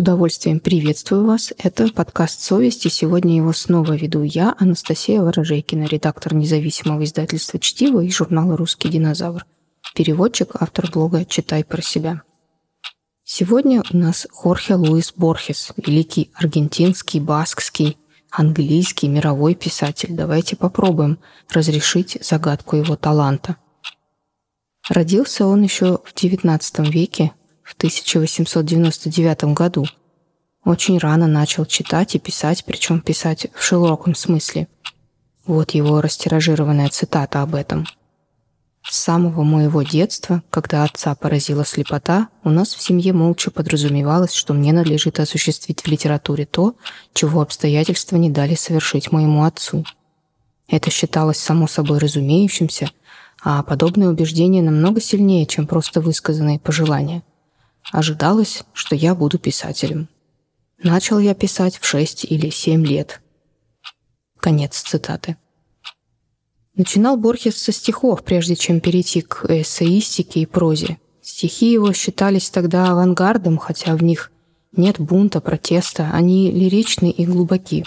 удовольствием приветствую вас. Это подкаст «Совесть», и сегодня его снова веду я, Анастасия Ворожейкина, редактор независимого издательства «Чтиво» и журнала «Русский динозавр», переводчик, автор блога «Читай про себя». Сегодня у нас Хорхе Луис Борхес, великий аргентинский, баскский, английский, мировой писатель. Давайте попробуем разрешить загадку его таланта. Родился он еще в XIX веке в 1899 году. Очень рано начал читать и писать, причем писать в широком смысле. Вот его растиражированная цитата об этом. «С самого моего детства, когда отца поразила слепота, у нас в семье молча подразумевалось, что мне надлежит осуществить в литературе то, чего обстоятельства не дали совершить моему отцу. Это считалось само собой разумеющимся, а подобные убеждения намного сильнее, чем просто высказанные пожелания. Ожидалось, что я буду писателем. Начал я писать в 6 или 7 лет. Конец цитаты. Начинал Борхес со стихов, прежде чем перейти к эссеистике и прозе. Стихи его считались тогда авангардом, хотя в них нет бунта, протеста, они лиричны и глубоки.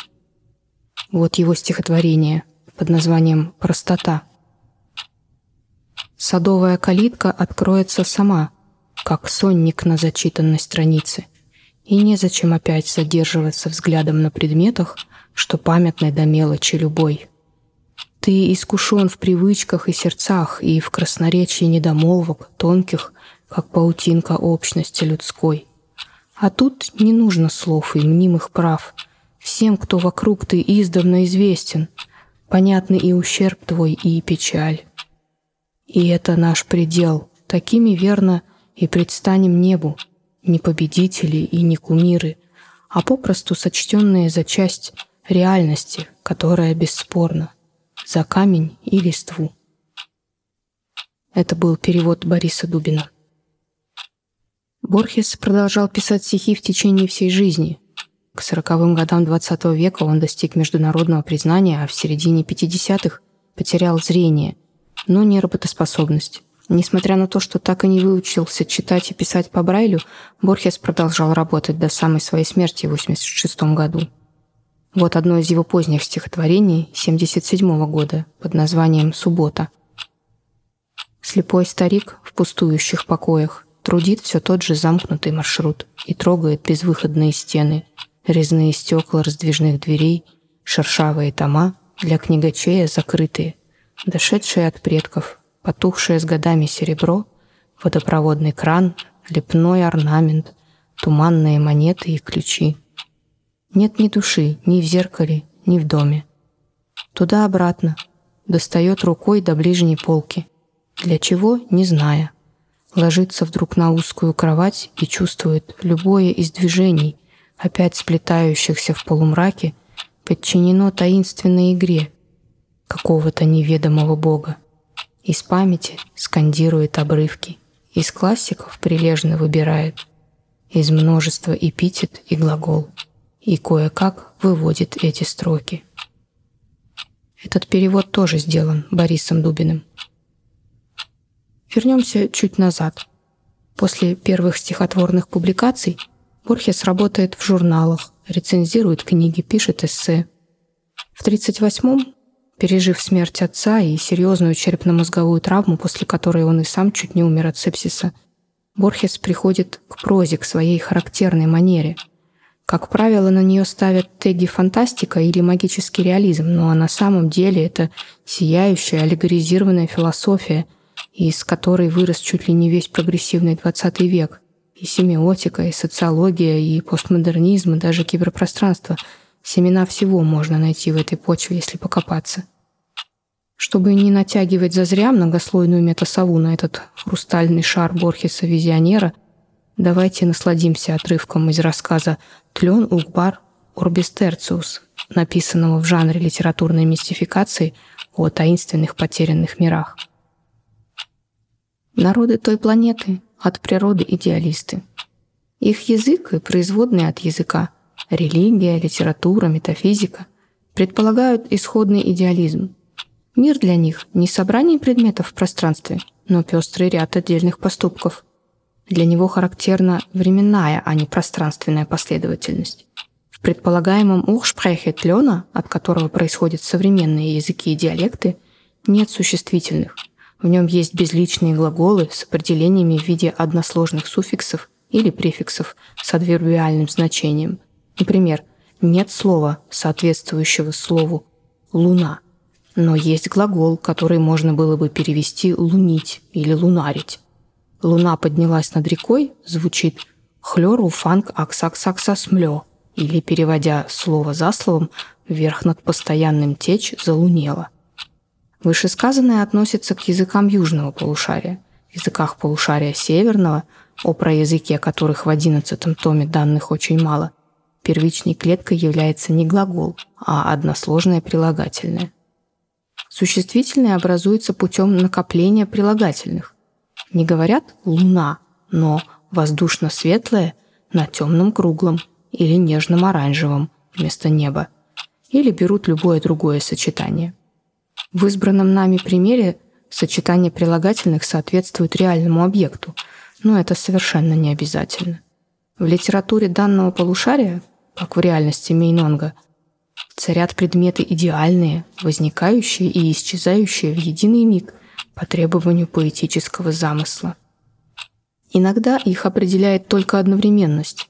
Вот его стихотворение под названием «Простота». Садовая калитка откроется сама – как сонник на зачитанной странице. И незачем опять задерживаться взглядом на предметах, что памятны до мелочи любой. Ты искушен в привычках и сердцах, и в красноречии недомолвок, тонких, как паутинка общности людской. А тут не нужно слов и мнимых прав. Всем, кто вокруг ты издавна известен, понятны и ущерб твой, и печаль. И это наш предел. Такими верно — и предстанем небу, не победители и не кумиры, а попросту сочтенные за часть реальности, которая бесспорна, за камень и листву. Это был перевод Бориса Дубина. Борхес продолжал писать стихи в течение всей жизни. К сороковым годам XX века он достиг международного признания, а в середине 50-х потерял зрение, но не работоспособность. Несмотря на то, что так и не выучился читать и писать по Брайлю, Борхес продолжал работать до самой своей смерти в 86 году. Вот одно из его поздних стихотворений 77 года под названием «Суббота». Слепой старик в пустующих покоях трудит все тот же замкнутый маршрут и трогает безвыходные стены, резные стекла раздвижных дверей, шершавые тома для книгачея закрытые, дошедшие от предков, потухшее с годами серебро, водопроводный кран, лепной орнамент, туманные монеты и ключи. Нет ни души ни в зеркале, ни в доме. Туда-обратно, достает рукой до ближней полки. Для чего, не зная. Ложится вдруг на узкую кровать и чувствует любое из движений, опять сплетающихся в полумраке, подчинено таинственной игре какого-то неведомого бога. Из памяти скандирует обрывки, из классиков прилежно выбирает, из множества эпитет и глагол, и кое-как выводит эти строки. Этот перевод тоже сделан Борисом Дубиным. Вернемся чуть назад. После первых стихотворных публикаций Борхес работает в журналах, рецензирует книги, пишет эссе. В 1938-м пережив смерть отца и серьезную черепно-мозговую травму, после которой он и сам чуть не умер от сепсиса, Борхес приходит к прозе, к своей характерной манере. Как правило, на нее ставят теги фантастика или магический реализм, но на самом деле это сияющая, аллегоризированная философия, из которой вырос чуть ли не весь прогрессивный 20 век. И семиотика, и социология, и постмодернизм, и даже киберпространство – Семена всего можно найти в этой почве, если покопаться. Чтобы не натягивать зазря многослойную метасову на этот хрустальный шар Борхеса-визионера, давайте насладимся отрывком из рассказа «Тлен Угбар Орбистерциус», написанного в жанре литературной мистификации о таинственных потерянных мирах. Народы той планеты от природы идеалисты. Их язык и производные от языка – Религия, литература, метафизика предполагают исходный идеализм. Мир для них не собрание предметов в пространстве, но пестрый ряд отдельных поступков. Для него характерна временная, а не пространственная последовательность. В предполагаемом Уршпрехе Тлена, от которого происходят современные языки и диалекты, нет существительных. В нем есть безличные глаголы с определениями в виде односложных суффиксов или префиксов с адвербиальным значением. Например, нет слова, соответствующего слову «луна», но есть глагол, который можно было бы перевести «лунить» или «лунарить». «Луна поднялась над рекой» звучит «хлёру фанк аксаксаксасмлё» или, переводя слово за словом, вверх над постоянным течь залунела. Вышесказанное относится к языкам южного полушария. В языках полушария северного, о проязыке которых в одиннадцатом томе данных очень мало – Первичной клеткой является не глагол, а односложное прилагательное. Существительные образуются путем накопления прилагательных. Не говорят «луна», но «воздушно-светлое» на темном круглом или нежном оранжевом вместо неба. Или берут любое другое сочетание. В избранном нами примере сочетание прилагательных соответствует реальному объекту, но это совершенно не обязательно. В литературе данного полушария как в реальности Мейнонга, царят предметы идеальные, возникающие и исчезающие в единый миг по требованию поэтического замысла. Иногда их определяет только одновременность.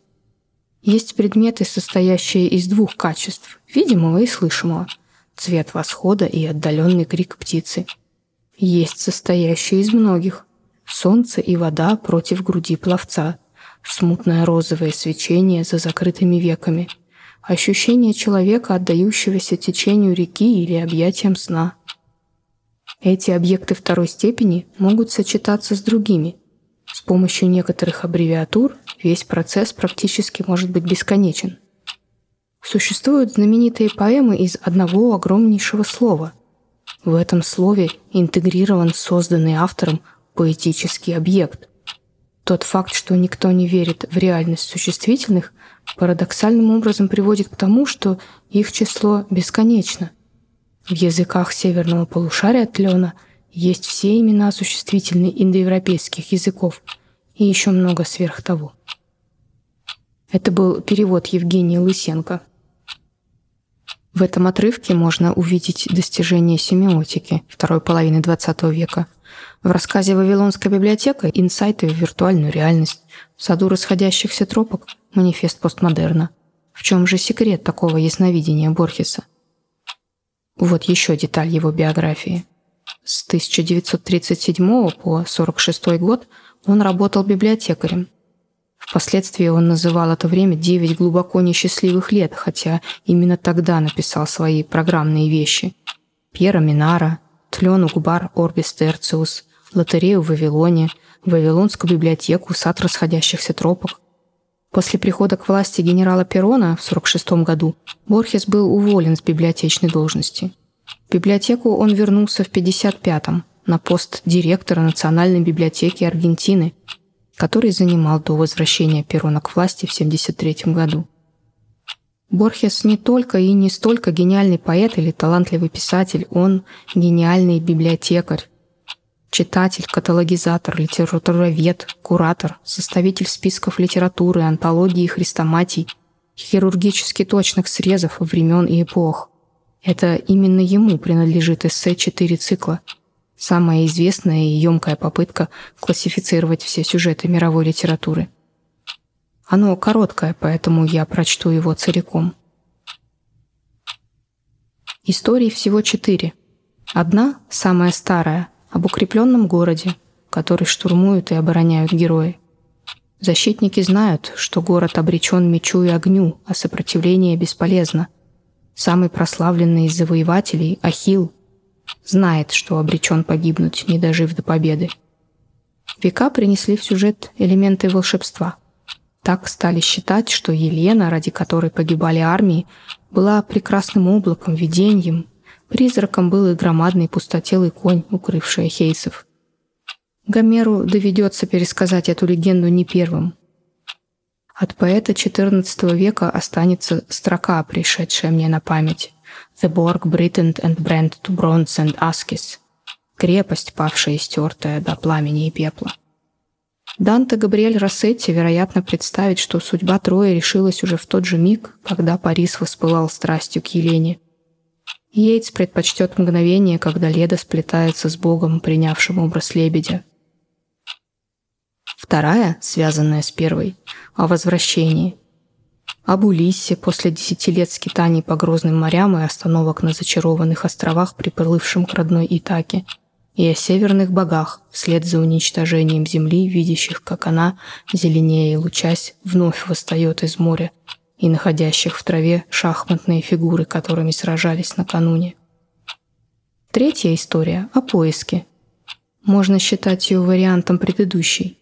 Есть предметы, состоящие из двух качеств – видимого и слышимого – цвет восхода и отдаленный крик птицы. Есть состоящие из многих – солнце и вода против груди пловца – смутное розовое свечение за закрытыми веками, ощущение человека, отдающегося течению реки или объятиям сна. Эти объекты второй степени могут сочетаться с другими. С помощью некоторых аббревиатур весь процесс практически может быть бесконечен. Существуют знаменитые поэмы из одного огромнейшего слова. В этом слове интегрирован созданный автором поэтический объект – тот факт, что никто не верит в реальность существительных, парадоксальным образом приводит к тому, что их число бесконечно. В языках северного полушария тлена есть все имена существительных индоевропейских языков и еще много сверх того. Это был перевод Евгения Лысенко. В этом отрывке можно увидеть достижения семиотики второй половины XX века – в рассказе «Вавилонская библиотека» инсайты в виртуальную реальность, в саду расходящихся тропок – манифест постмодерна. В чем же секрет такого ясновидения Борхеса? Вот еще деталь его биографии. С 1937 по 1946 год он работал библиотекарем. Впоследствии он называл это время «девять глубоко несчастливых лет», хотя именно тогда написал свои программные вещи. Пьера Минара, Тлен Угбар Орбис Терциус, лотерею в Вавилоне, Вавилонскую библиотеку, сад расходящихся тропок. После прихода к власти генерала Перона в 1946 году Борхес был уволен с библиотечной должности. В библиотеку он вернулся в 1955-м на пост директора Национальной библиотеки Аргентины, который занимал до возвращения Перона к власти в 1973 году. Борхес не только и не столько гениальный поэт или талантливый писатель, он гениальный библиотекарь, читатель, каталогизатор, литературовед, куратор, составитель списков литературы, антологии, хрестоматий, хирургически точных срезов времен и эпох. Это именно ему принадлежит эссе «Четыре цикла», самая известная и емкая попытка классифицировать все сюжеты мировой литературы – оно короткое, поэтому я прочту его целиком. Историй всего четыре. Одна, самая старая, об укрепленном городе, который штурмуют и обороняют герои. Защитники знают, что город обречен мечу и огню, а сопротивление бесполезно. Самый прославленный из завоевателей, Ахил, знает, что обречен погибнуть, не дожив до победы. Века принесли в сюжет элементы волшебства – так стали считать, что Елена, ради которой погибали армии, была прекрасным облаком, видением. Призраком был и громадный пустотелый конь, укрывший хейсов. Гомеру доведется пересказать эту легенду не первым. От поэта XIV века останется строка, пришедшая мне на память. «The Borg Britain and brand to bronze and ashes» — крепость, павшая и стертая до пламени и пепла. Данте Габриэль Рассетти, вероятно, представить, что судьба Троя решилась уже в тот же миг, когда Парис воспылал страстью к Елене. Йейтс предпочтет мгновение, когда Леда сплетается с Богом, принявшим образ лебедя. Вторая, связанная с первой, о возвращении. Об Улиссе после десяти лет скитаний по грозным морям и остановок на зачарованных островах, приплывшем к родной Итаке – и о северных богах, вслед за уничтожением земли, видящих, как она, зеленее и лучась, вновь восстает из моря, и находящих в траве шахматные фигуры, которыми сражались накануне. Третья история о поиске. Можно считать ее вариантом предыдущей.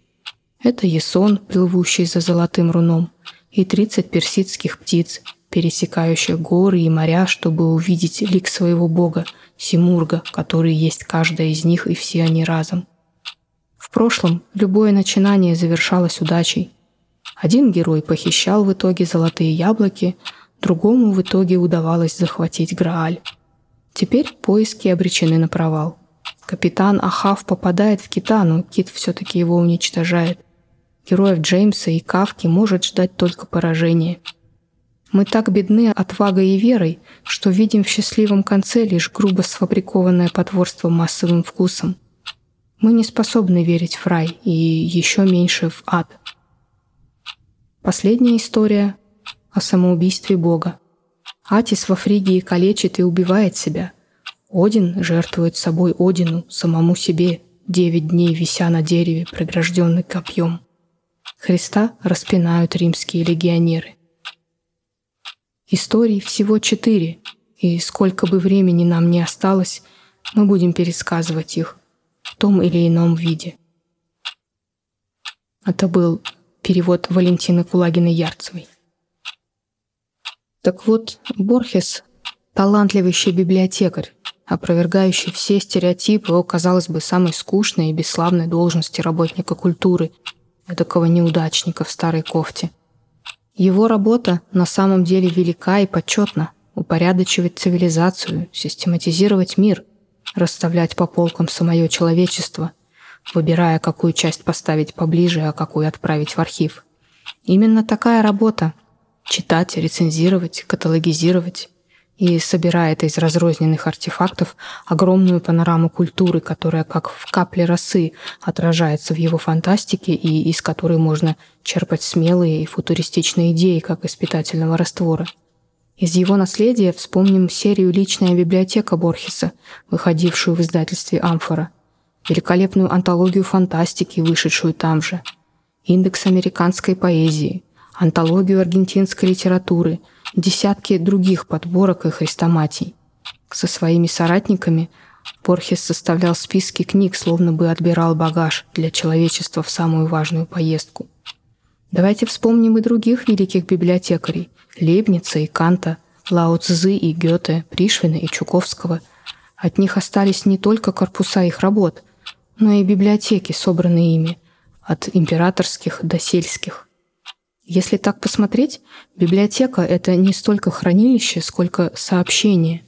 Это Есон, плывущий за золотым руном, и 30 персидских птиц, пересекающих горы и моря, чтобы увидеть лик своего бога, Симурга, который есть каждая из них и все они разом. В прошлом любое начинание завершалось удачей. Один герой похищал в итоге золотые яблоки, другому в итоге удавалось захватить Грааль. Теперь поиски обречены на провал. Капитан Ахав попадает в кита, но кит все-таки его уничтожает. Героев Джеймса и Кавки может ждать только поражение – мы так бедны отвагой и верой, что видим в счастливом конце лишь грубо сфабрикованное потворство массовым вкусом. Мы не способны верить в рай и еще меньше в ад. Последняя история о самоубийстве Бога. Атис во Фригии калечит и убивает себя. Один жертвует собой Одину, самому себе, девять дней вися на дереве, прегражденный копьем. Христа распинают римские легионеры. Историй всего четыре, и сколько бы времени нам ни осталось, мы будем пересказывать их в том или ином виде. Это был перевод Валентины Кулагиной-Ярцевой. Так вот, Борхес — талантливейший библиотекарь, опровергающий все стереотипы о, казалось бы, самой скучной и бесславной должности работника культуры, такого неудачника в старой кофте — его работа на самом деле велика и почетна – упорядочивать цивилизацию, систематизировать мир, расставлять по полкам самое человечество, выбирая, какую часть поставить поближе, а какую отправить в архив. Именно такая работа – читать, рецензировать, каталогизировать, и собирает из разрозненных артефактов огромную панораму культуры, которая как в капле росы отражается в его фантастике и из которой можно черпать смелые и футуристичные идеи, как из питательного раствора. Из его наследия вспомним серию «Личная библиотека Борхеса», выходившую в издательстве «Амфора», великолепную антологию фантастики, вышедшую там же, индекс американской поэзии, антологию аргентинской литературы – десятки других подборок и хрестоматий. Со своими соратниками Борхес составлял списки книг, словно бы отбирал багаж для человечества в самую важную поездку. Давайте вспомним и других великих библиотекарей – Лейбница и Канта, Лао Цзы и Гёте, Пришвина и Чуковского. От них остались не только корпуса их работ, но и библиотеки, собранные ими, от императорских до сельских – если так посмотреть, библиотека — это не столько хранилище, сколько сообщение.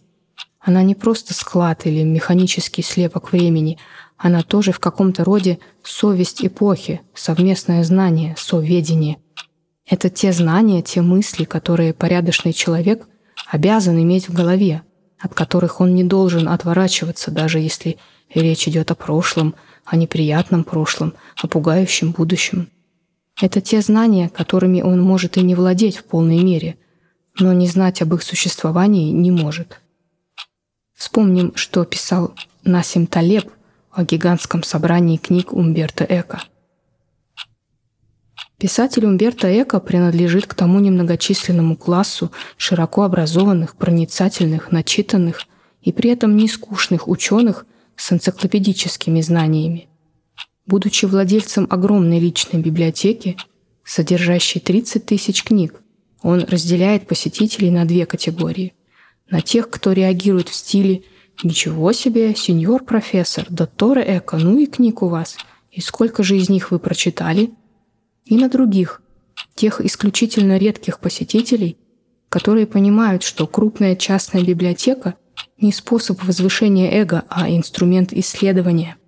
Она не просто склад или механический слепок времени, она тоже в каком-то роде совесть эпохи, совместное знание, соведение. Это те знания, те мысли, которые порядочный человек обязан иметь в голове, от которых он не должен отворачиваться, даже если речь идет о прошлом, о неприятном прошлом, о пугающем будущем. Это те знания, которыми он может и не владеть в полной мере, но не знать об их существовании не может. Вспомним, что писал Насим Талеб о гигантском собрании книг Умберто Эко. Писатель Умберто Эко принадлежит к тому немногочисленному классу широко образованных, проницательных, начитанных и при этом не скучных ученых с энциклопедическими знаниями – Будучи владельцем огромной личной библиотеки, содержащей 30 тысяч книг, он разделяет посетителей на две категории. На тех, кто реагирует в стиле «Ничего себе, сеньор профессор, докторе Эко, ну и книг у вас, и сколько же из них вы прочитали?» И на других, тех исключительно редких посетителей, которые понимают, что крупная частная библиотека – не способ возвышения эго, а инструмент исследования –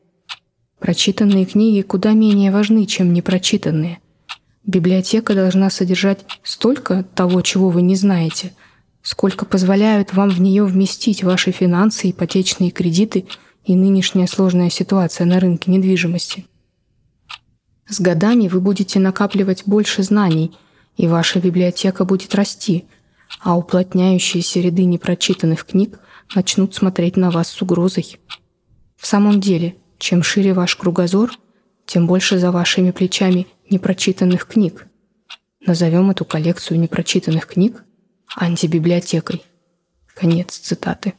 Прочитанные книги куда менее важны, чем непрочитанные. Библиотека должна содержать столько того, чего вы не знаете, сколько позволяют вам в нее вместить ваши финансы, ипотечные кредиты и нынешняя сложная ситуация на рынке недвижимости. С годами вы будете накапливать больше знаний, и ваша библиотека будет расти, а уплотняющиеся ряды непрочитанных книг начнут смотреть на вас с угрозой. В самом деле, чем шире ваш кругозор, тем больше за вашими плечами непрочитанных книг. Назовем эту коллекцию непрочитанных книг антибиблиотекой. Конец цитаты.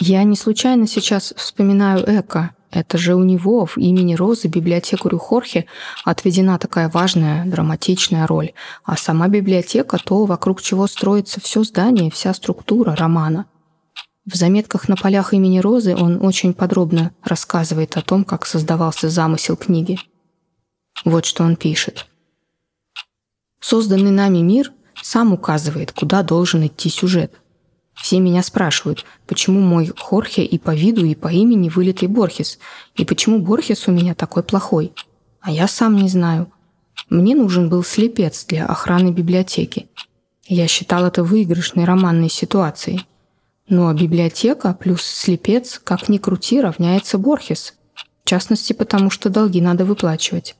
Я не случайно сейчас вспоминаю Эко. Это же у него в имени Розы библиотекарю Хорхе отведена такая важная, драматичная роль. А сама библиотека — то, вокруг чего строится все здание, вся структура романа. В заметках на полях имени Розы он очень подробно рассказывает о том, как создавался замысел книги. Вот что он пишет. Созданный нами мир сам указывает, куда должен идти сюжет. Все меня спрашивают, почему мой Хорхе и по виду, и по имени вылитый Борхес, и почему Борхес у меня такой плохой. А я сам не знаю. Мне нужен был слепец для охраны библиотеки. Я считал это выигрышной романной ситуацией. Ну а библиотека плюс слепец, как ни крути, равняется Борхес. В частности, потому что долги надо выплачивать.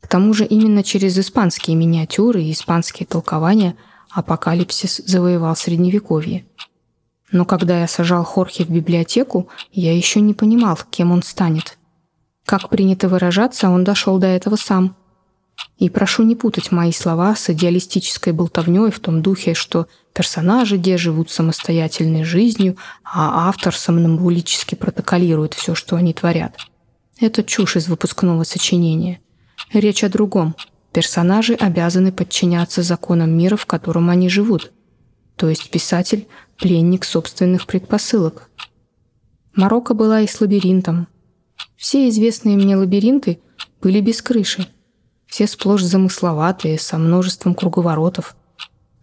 К тому же именно через испанские миниатюры и испанские толкования апокалипсис завоевал Средневековье. Но когда я сажал Хорхе в библиотеку, я еще не понимал, кем он станет. Как принято выражаться, он дошел до этого сам. И прошу не путать мои слова с идеалистической болтовней в том духе, что персонажи где живут самостоятельной жизнью, а автор сомнамбулически протоколирует все, что они творят. Это чушь из выпускного сочинения. Речь о другом. Персонажи обязаны подчиняться законам мира, в котором они живут. То есть писатель – пленник собственных предпосылок. Марокко была и с лабиринтом. Все известные мне лабиринты были без крыши. Все сплошь замысловатые, со множеством круговоротов.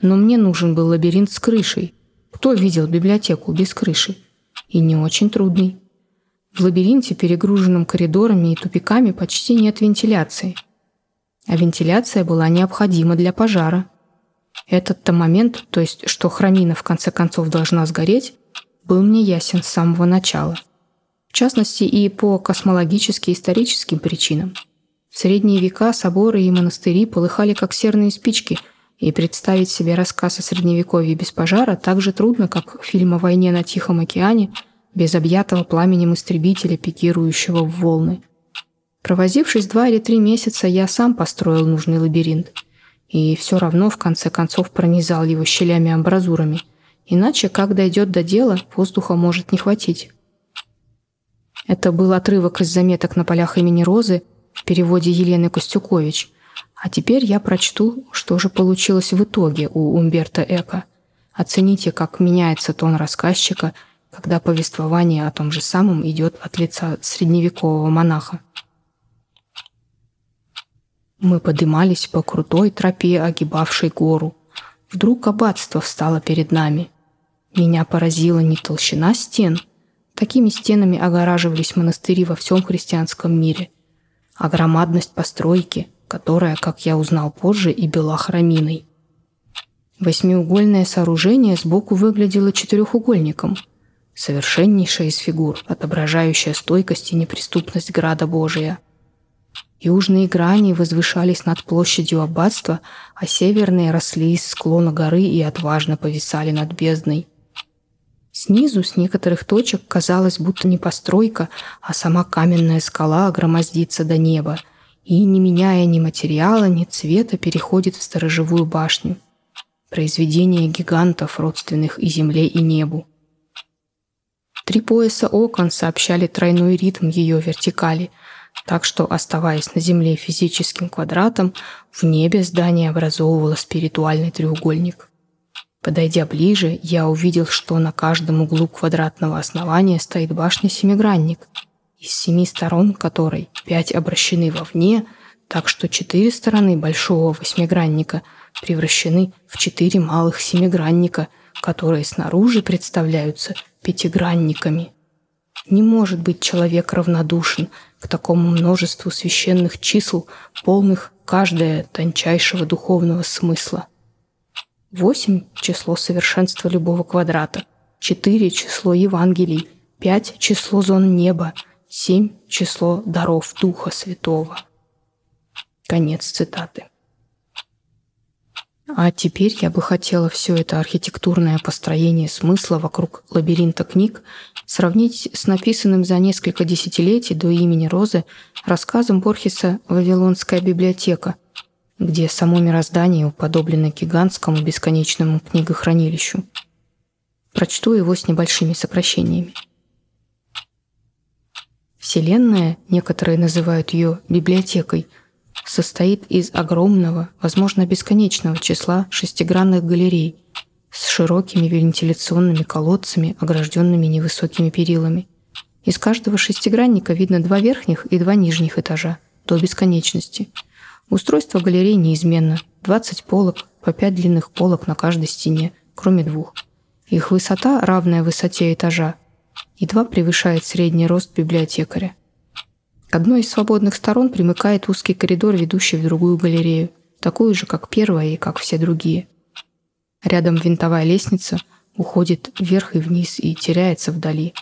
Но мне нужен был лабиринт с крышей. Кто видел библиотеку без крыши? И не очень трудный. В лабиринте, перегруженном коридорами и тупиками, почти нет вентиляции. А вентиляция была необходима для пожара. Этот-то момент, то есть что храмина в конце концов должна сгореть, был мне ясен с самого начала. В частности, и по космологически-историческим причинам. В средние века соборы и монастыри полыхали как серные спички, и представить себе рассказ о Средневековье без пожара так же трудно, как фильм о войне на Тихом океане – без объятого пламенем истребителя, пикирующего в волны. Провозившись два или три месяца, я сам построил нужный лабиринт. И все равно, в конце концов, пронизал его щелями-амбразурами. Иначе, как дойдет до дела, воздуха может не хватить. Это был отрывок из заметок на полях имени Розы в переводе Елены Костюкович. А теперь я прочту, что же получилось в итоге у Умберто Эко. Оцените, как меняется тон рассказчика – когда повествование о том же самом идет от лица средневекового монаха. Мы подымались по крутой тропе, огибавшей гору. Вдруг аббатство встало перед нами. Меня поразила не толщина стен. Такими стенами огораживались монастыри во всем христианском мире, а громадность постройки, которая, как я узнал позже, и была храминой. Восьмиугольное сооружение сбоку выглядело четырехугольником – совершеннейшая из фигур, отображающая стойкость и неприступность града Божия. Южные грани возвышались над площадью аббатства, а северные росли из склона горы и отважно повисали над бездной. Снизу, с некоторых точек, казалось, будто не постройка, а сама каменная скала громоздится до неба и, не меняя ни материала, ни цвета, переходит в сторожевую башню. Произведение гигантов, родственных и земле, и небу. Три пояса окон сообщали тройной ритм ее вертикали, так что, оставаясь на Земле физическим квадратом, в небе здание образовывало спиритуальный треугольник. Подойдя ближе, я увидел, что на каждом углу квадратного основания стоит башня-семигранник, из семи сторон которой пять обращены вовне, так что четыре стороны большого восьмигранника превращены в четыре малых семигранника, которые снаружи представляются пятигранниками. Не может быть человек равнодушен к такому множеству священных чисел, полных каждое тончайшего духовного смысла. Восемь – число совершенства любого квадрата, четыре – число Евангелий, пять – число зон неба, семь – число даров Духа Святого. Конец цитаты. А теперь я бы хотела все это архитектурное построение смысла вокруг лабиринта книг сравнить с написанным за несколько десятилетий до имени Розы рассказом Борхеса «Вавилонская библиотека», где само мироздание уподоблено гигантскому бесконечному книгохранилищу. Прочту его с небольшими сокращениями. Вселенная, некоторые называют ее библиотекой – состоит из огромного, возможно, бесконечного числа шестигранных галерей с широкими вентиляционными колодцами, огражденными невысокими перилами. Из каждого шестигранника видно два верхних и два нижних этажа, до бесконечности. Устройство галерей неизменно. 20 полок, по 5 длинных полок на каждой стене, кроме двух. Их высота, равная высоте этажа, едва превышает средний рост библиотекаря. К одной из свободных сторон примыкает узкий коридор, ведущий в другую галерею, такую же, как первая и как все другие. Рядом винтовая лестница уходит вверх и вниз и теряется вдали.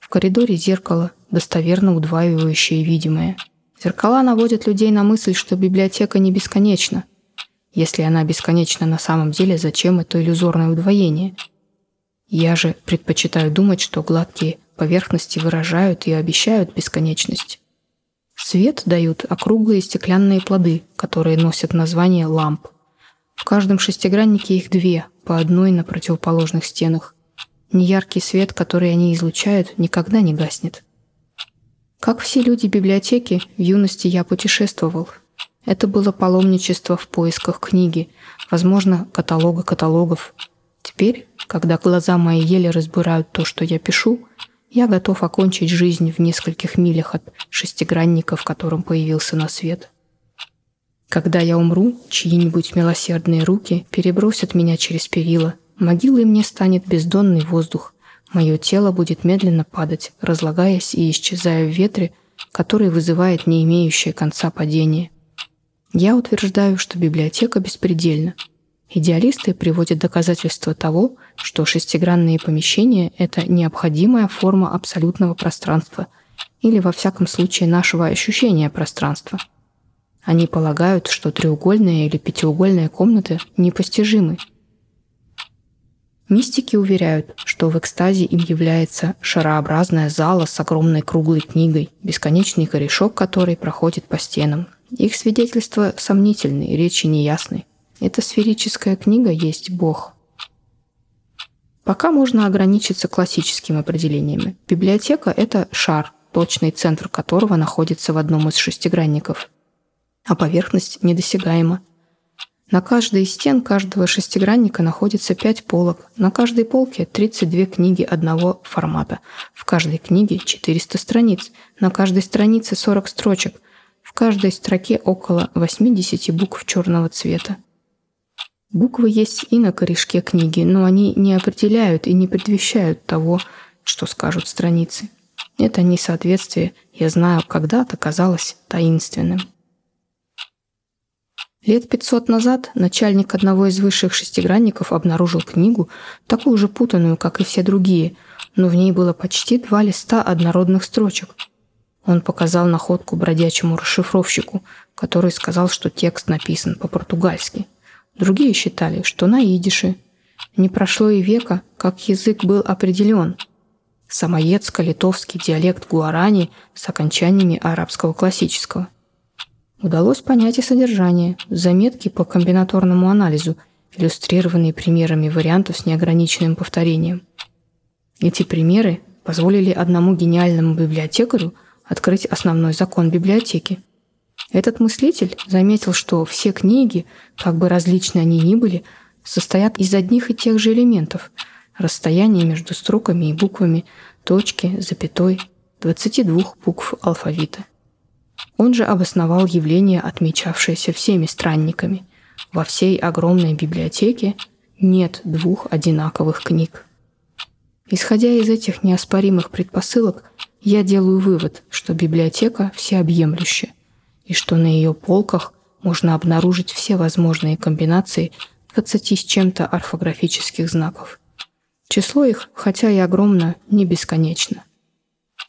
В коридоре зеркало, достоверно удваивающее видимое. Зеркала наводят людей на мысль, что библиотека не бесконечна. Если она бесконечна на самом деле, зачем это иллюзорное удвоение? Я же предпочитаю думать, что гладкие поверхности выражают и обещают бесконечность. Свет дают округлые стеклянные плоды, которые носят название ламп. В каждом шестиграннике их две, по одной на противоположных стенах. Неяркий свет, который они излучают, никогда не гаснет. Как все люди библиотеки, в юности я путешествовал. Это было паломничество в поисках книги, возможно, каталога каталогов. Теперь, когда глаза мои еле разбирают то, что я пишу, я готов окончить жизнь в нескольких милях от шестигранника, в котором появился на свет. Когда я умру, чьи-нибудь милосердные руки перебросят меня через перила, могилой мне станет бездонный воздух, мое тело будет медленно падать, разлагаясь и исчезая в ветре, который вызывает не имеющее конца падение. Я утверждаю, что библиотека беспредельна – Идеалисты приводят доказательства того, что шестигранные помещения – это необходимая форма абсолютного пространства или, во всяком случае, нашего ощущения пространства. Они полагают, что треугольные или пятиугольные комнаты непостижимы. Мистики уверяют, что в экстазе им является шарообразная зала с огромной круглой книгой, бесконечный корешок которой проходит по стенам. Их свидетельства сомнительны, речи неясны. Эта сферическая книга есть Бог. Пока можно ограничиться классическими определениями. Библиотека – это шар, точный центр которого находится в одном из шестигранников, а поверхность недосягаема. На каждой из стен каждого шестигранника находится пять полок. На каждой полке 32 книги одного формата. В каждой книге 400 страниц. На каждой странице 40 строчек. В каждой строке около 80 букв черного цвета. Буквы есть и на корешке книги, но они не определяют и не предвещают того, что скажут страницы. Это несоответствие, я знаю, когда-то казалось таинственным. Лет 500 назад начальник одного из высших шестигранников обнаружил книгу, такую же путанную, как и все другие, но в ней было почти два листа однородных строчек. Он показал находку бродячему расшифровщику, который сказал, что текст написан по-португальски – Другие считали, что на идише. Не прошло и века, как язык был определен. Самоедско-литовский диалект гуарани с окончаниями арабского классического. Удалось понять и содержание, заметки по комбинаторному анализу, иллюстрированные примерами вариантов с неограниченным повторением. Эти примеры позволили одному гениальному библиотекарю открыть основной закон библиотеки – этот мыслитель заметил, что все книги, как бы различны они ни были, состоят из одних и тех же элементов – расстояние между строками и буквами, точки, запятой, 22 букв алфавита. Он же обосновал явление, отмечавшееся всеми странниками. Во всей огромной библиотеке нет двух одинаковых книг. Исходя из этих неоспоримых предпосылок, я делаю вывод, что библиотека всеобъемлющая, и что на ее полках можно обнаружить все возможные комбинации 20 с чем-то орфографических знаков. Число их, хотя и огромно, не бесконечно.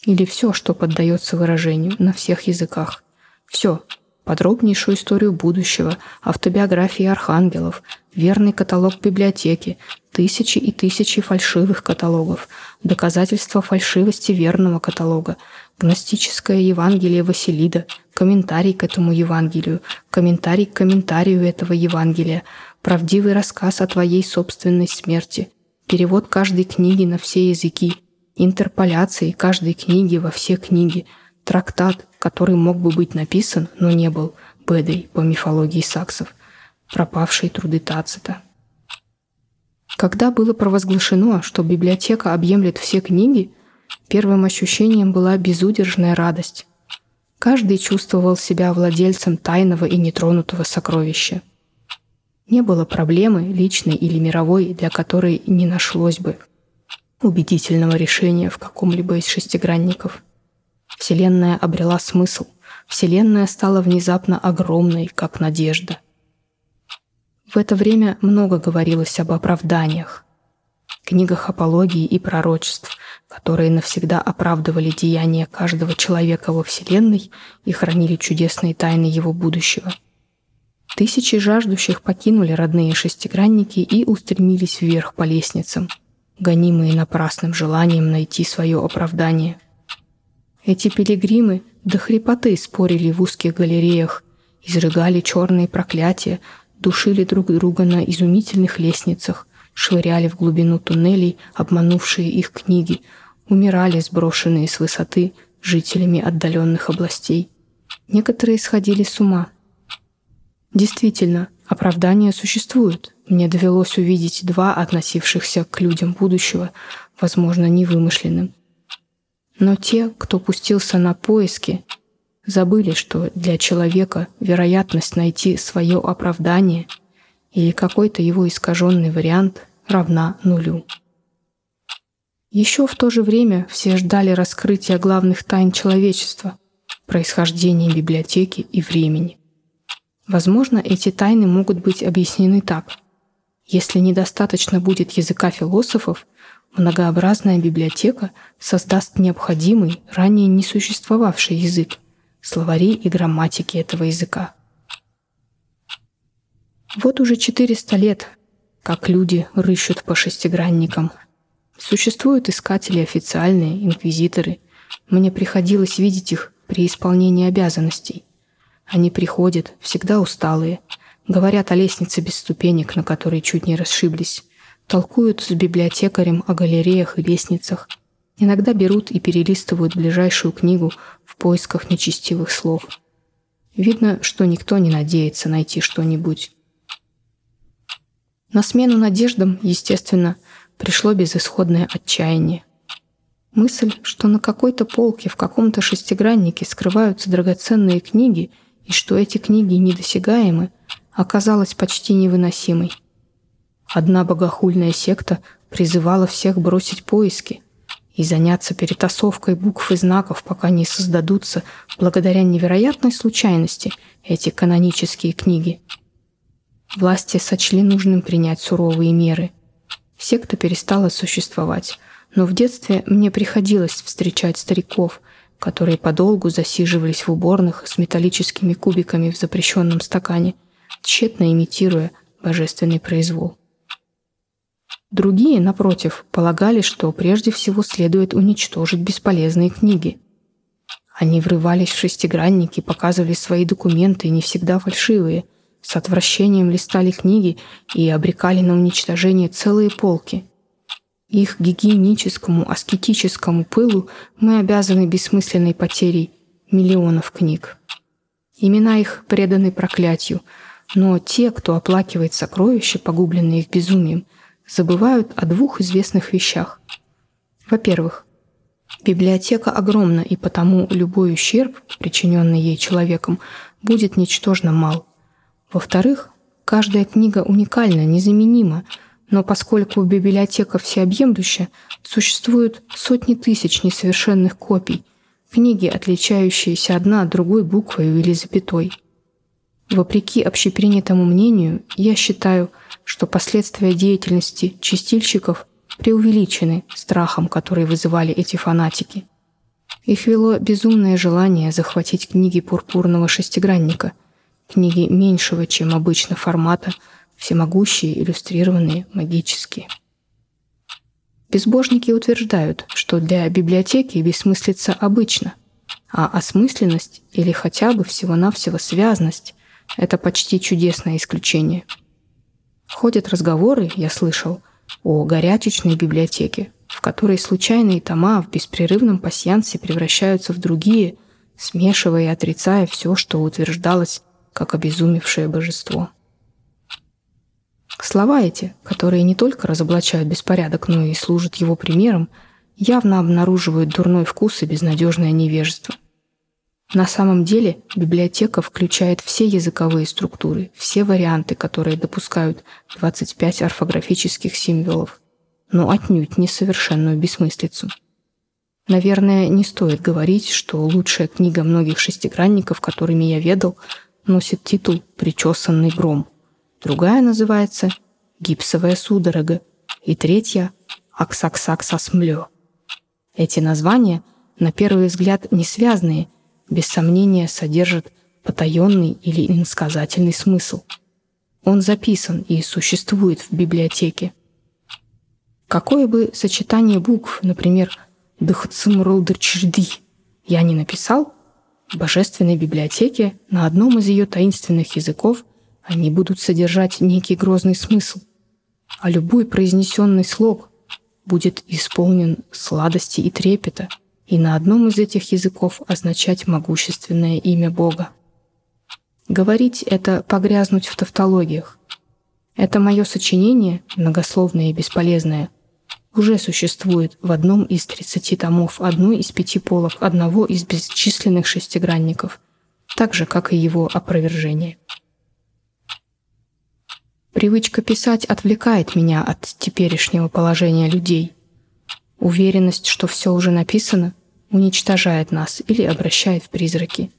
Или все, что поддается выражению на всех языках. Все. Подробнейшую историю будущего, автобиографии архангелов, верный каталог библиотеки, тысячи и тысячи фальшивых каталогов, доказательства фальшивости верного каталога, гностическое Евангелие Василида, комментарий к этому Евангелию, комментарий к комментарию этого Евангелия, правдивый рассказ о твоей собственной смерти, перевод каждой книги на все языки, интерполяции каждой книги во все книги, трактат, который мог бы быть написан, но не был, Бедой по мифологии саксов, пропавшие труды Тацита. Когда было провозглашено, что библиотека объемлет все книги, первым ощущением была безудержная радость. Каждый чувствовал себя владельцем тайного и нетронутого сокровища. Не было проблемы, личной или мировой, для которой не нашлось бы убедительного решения в каком-либо из шестигранников. Вселенная обрела смысл. Вселенная стала внезапно огромной, как надежда. В это время много говорилось об оправданиях, книгах апологии и пророчеств, которые навсегда оправдывали деяния каждого человека во Вселенной и хранили чудесные тайны его будущего. Тысячи жаждущих покинули родные шестигранники и устремились вверх по лестницам, гонимые напрасным желанием найти свое оправдание. Эти пилигримы до хрипоты спорили в узких галереях, изрыгали черные проклятия, душили друг друга на изумительных лестницах, швыряли в глубину туннелей обманувшие их книги, умирали сброшенные с высоты жителями отдаленных областей. Некоторые сходили с ума. Действительно, оправдания существуют. Мне довелось увидеть два относившихся к людям будущего, возможно, невымышленным. Но те, кто пустился на поиски, забыли, что для человека вероятность найти свое оправдание или какой-то его искаженный вариант равна нулю. Еще в то же время все ждали раскрытия главных тайн человечества, происхождения библиотеки и времени. Возможно, эти тайны могут быть объяснены так. Если недостаточно будет языка философов, многообразная библиотека создаст необходимый, ранее не существовавший язык – словари и грамматики этого языка. Вот уже 400 лет, как люди рыщут по шестигранникам. Существуют искатели официальные, инквизиторы. Мне приходилось видеть их при исполнении обязанностей. Они приходят, всегда усталые, говорят о лестнице без ступенек, на которой чуть не расшиблись, толкуют с библиотекарем о галереях и лестницах – Иногда берут и перелистывают ближайшую книгу в поисках нечестивых слов. Видно, что никто не надеется найти что-нибудь. На смену надеждам, естественно, пришло безысходное отчаяние. Мысль, что на какой-то полке в каком-то шестиграннике скрываются драгоценные книги и что эти книги недосягаемы, оказалась почти невыносимой. Одна богохульная секта призывала всех бросить поиски, и заняться перетасовкой букв и знаков, пока не создадутся, благодаря невероятной случайности, эти канонические книги. Власти сочли нужным принять суровые меры. Секта перестала существовать, но в детстве мне приходилось встречать стариков, которые подолгу засиживались в уборных с металлическими кубиками в запрещенном стакане, тщетно имитируя божественный произвол. Другие, напротив, полагали, что прежде всего следует уничтожить бесполезные книги. Они врывались в шестигранники, показывали свои документы, не всегда фальшивые, с отвращением листали книги и обрекали на уничтожение целые полки. Их гигиеническому, аскетическому пылу мы обязаны бессмысленной потерей миллионов книг. Имена их преданы проклятию, но те, кто оплакивает сокровища, погубленные их безумием, забывают о двух известных вещах. Во-первых, библиотека огромна, и потому любой ущерб, причиненный ей человеком, будет ничтожно мал. Во-вторых, каждая книга уникальна, незаменима, Но поскольку библиотека всеобъемлющая, существуют сотни тысяч несовершенных копий, книги, отличающиеся одна от другой буквой или запятой. Вопреки общепринятому мнению, я считаю, что последствия деятельности чистильщиков преувеличены страхом, который вызывали эти фанатики. Их вело безумное желание захватить книги пурпурного шестигранника, книги меньшего, чем обычно формата, всемогущие, иллюстрированные, магические. Безбожники утверждают, что для библиотеки бессмыслица обычно, а осмысленность или хотя бы всего-навсего связность – это почти чудесное исключение. Ходят разговоры, я слышал, о горячечной библиотеке, в которой случайные тома в беспрерывном пасьянсе превращаются в другие, смешивая и отрицая все, что утверждалось как обезумевшее божество. Слова эти, которые не только разоблачают беспорядок, но и служат его примером, явно обнаруживают дурной вкус и безнадежное невежество. На самом деле библиотека включает все языковые структуры, все варианты, которые допускают 25 орфографических символов, но отнюдь не совершенную бессмыслицу. Наверное, не стоит говорить, что лучшая книга многих шестигранников, которыми я ведал, носит титул «Причесанный гром», другая называется «Гипсовая судорога» и третья «Аксаксаксасмлё». Эти названия, на первый взгляд, не связанные, без сомнения содержат потаенный или инсказательный смысл. Он записан и существует в библиотеке. Какое бы сочетание букв, например, «Дхцмролдерчжди» я не написал, в божественной библиотеке на одном из ее таинственных языков – они будут содержать некий грозный смысл, а любой произнесенный слог будет исполнен сладости и трепета и на одном из этих языков означать могущественное имя Бога. Говорить — это погрязнуть в тавтологиях. Это мое сочинение, многословное и бесполезное, уже существует в одном из 30 томов одной из пяти полок одного из бесчисленных шестигранников, так же, как и его опровержение. Привычка писать отвлекает меня от теперешнего положения людей. Уверенность, что все уже написано, уничтожает нас или обращает в призраки.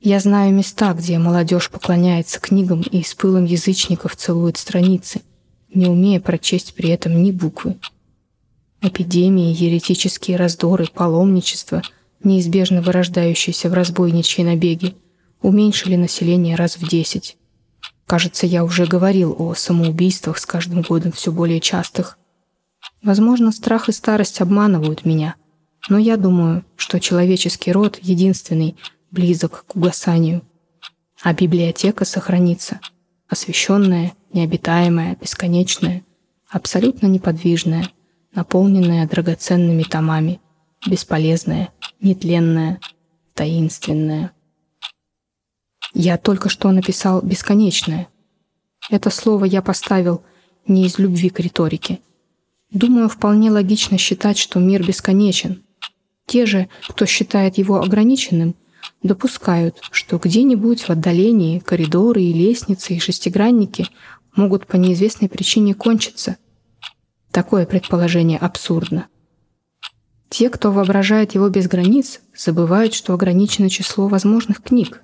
Я знаю места, где молодежь поклоняется книгам и с пылом язычников целует страницы, не умея прочесть при этом ни буквы. Эпидемии, еретические раздоры, паломничество, неизбежно вырождающиеся в разбойничьи набеги, уменьшили население раз в десять. Кажется, я уже говорил о самоубийствах с каждым годом все более частых. Возможно, страх и старость обманывают меня, но я думаю, что человеческий род единственный близок к угасанию, а библиотека сохранится, освещенная, необитаемая, бесконечная, абсолютно неподвижная, наполненная драгоценными томами, бесполезная, нетленная, таинственная. Я только что написал «бесконечное». Это слово я поставил не из любви к риторике. Думаю, вполне логично считать, что мир бесконечен. Те же, кто считает его ограниченным, допускают, что где-нибудь в отдалении коридоры и лестницы и шестигранники могут по неизвестной причине кончиться. Такое предположение абсурдно. Те, кто воображает его без границ, забывают, что ограничено число возможных книг.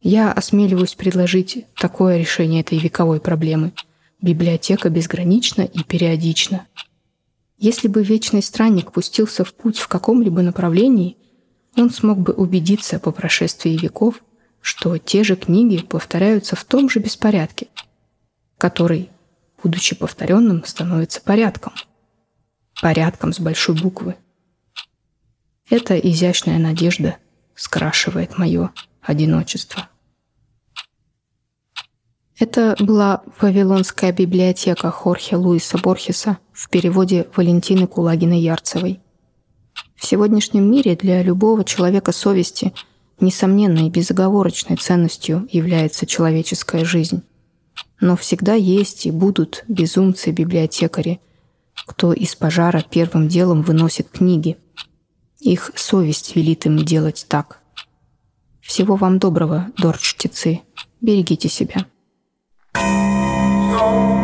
Я осмеливаюсь предложить такое решение этой вековой проблемы. Библиотека безгранична и периодична. Если бы вечный странник пустился в путь в каком-либо направлении, он смог бы убедиться по прошествии веков, что те же книги повторяются в том же беспорядке, который, будучи повторенным, становится порядком. Порядком с большой буквы. Эта изящная надежда скрашивает мое одиночество. Это была Вавилонская библиотека Хорхе Луиса Борхеса в переводе Валентины Кулагиной-Ярцевой. В сегодняшнем мире для любого человека совести несомненной и безоговорочной ценностью является человеческая жизнь. Но всегда есть и будут безумцы-библиотекари, кто из пожара первым делом выносит книги. Их совесть велит им делать так. Всего вам доброго, дорчтецы. Берегите себя. Oh.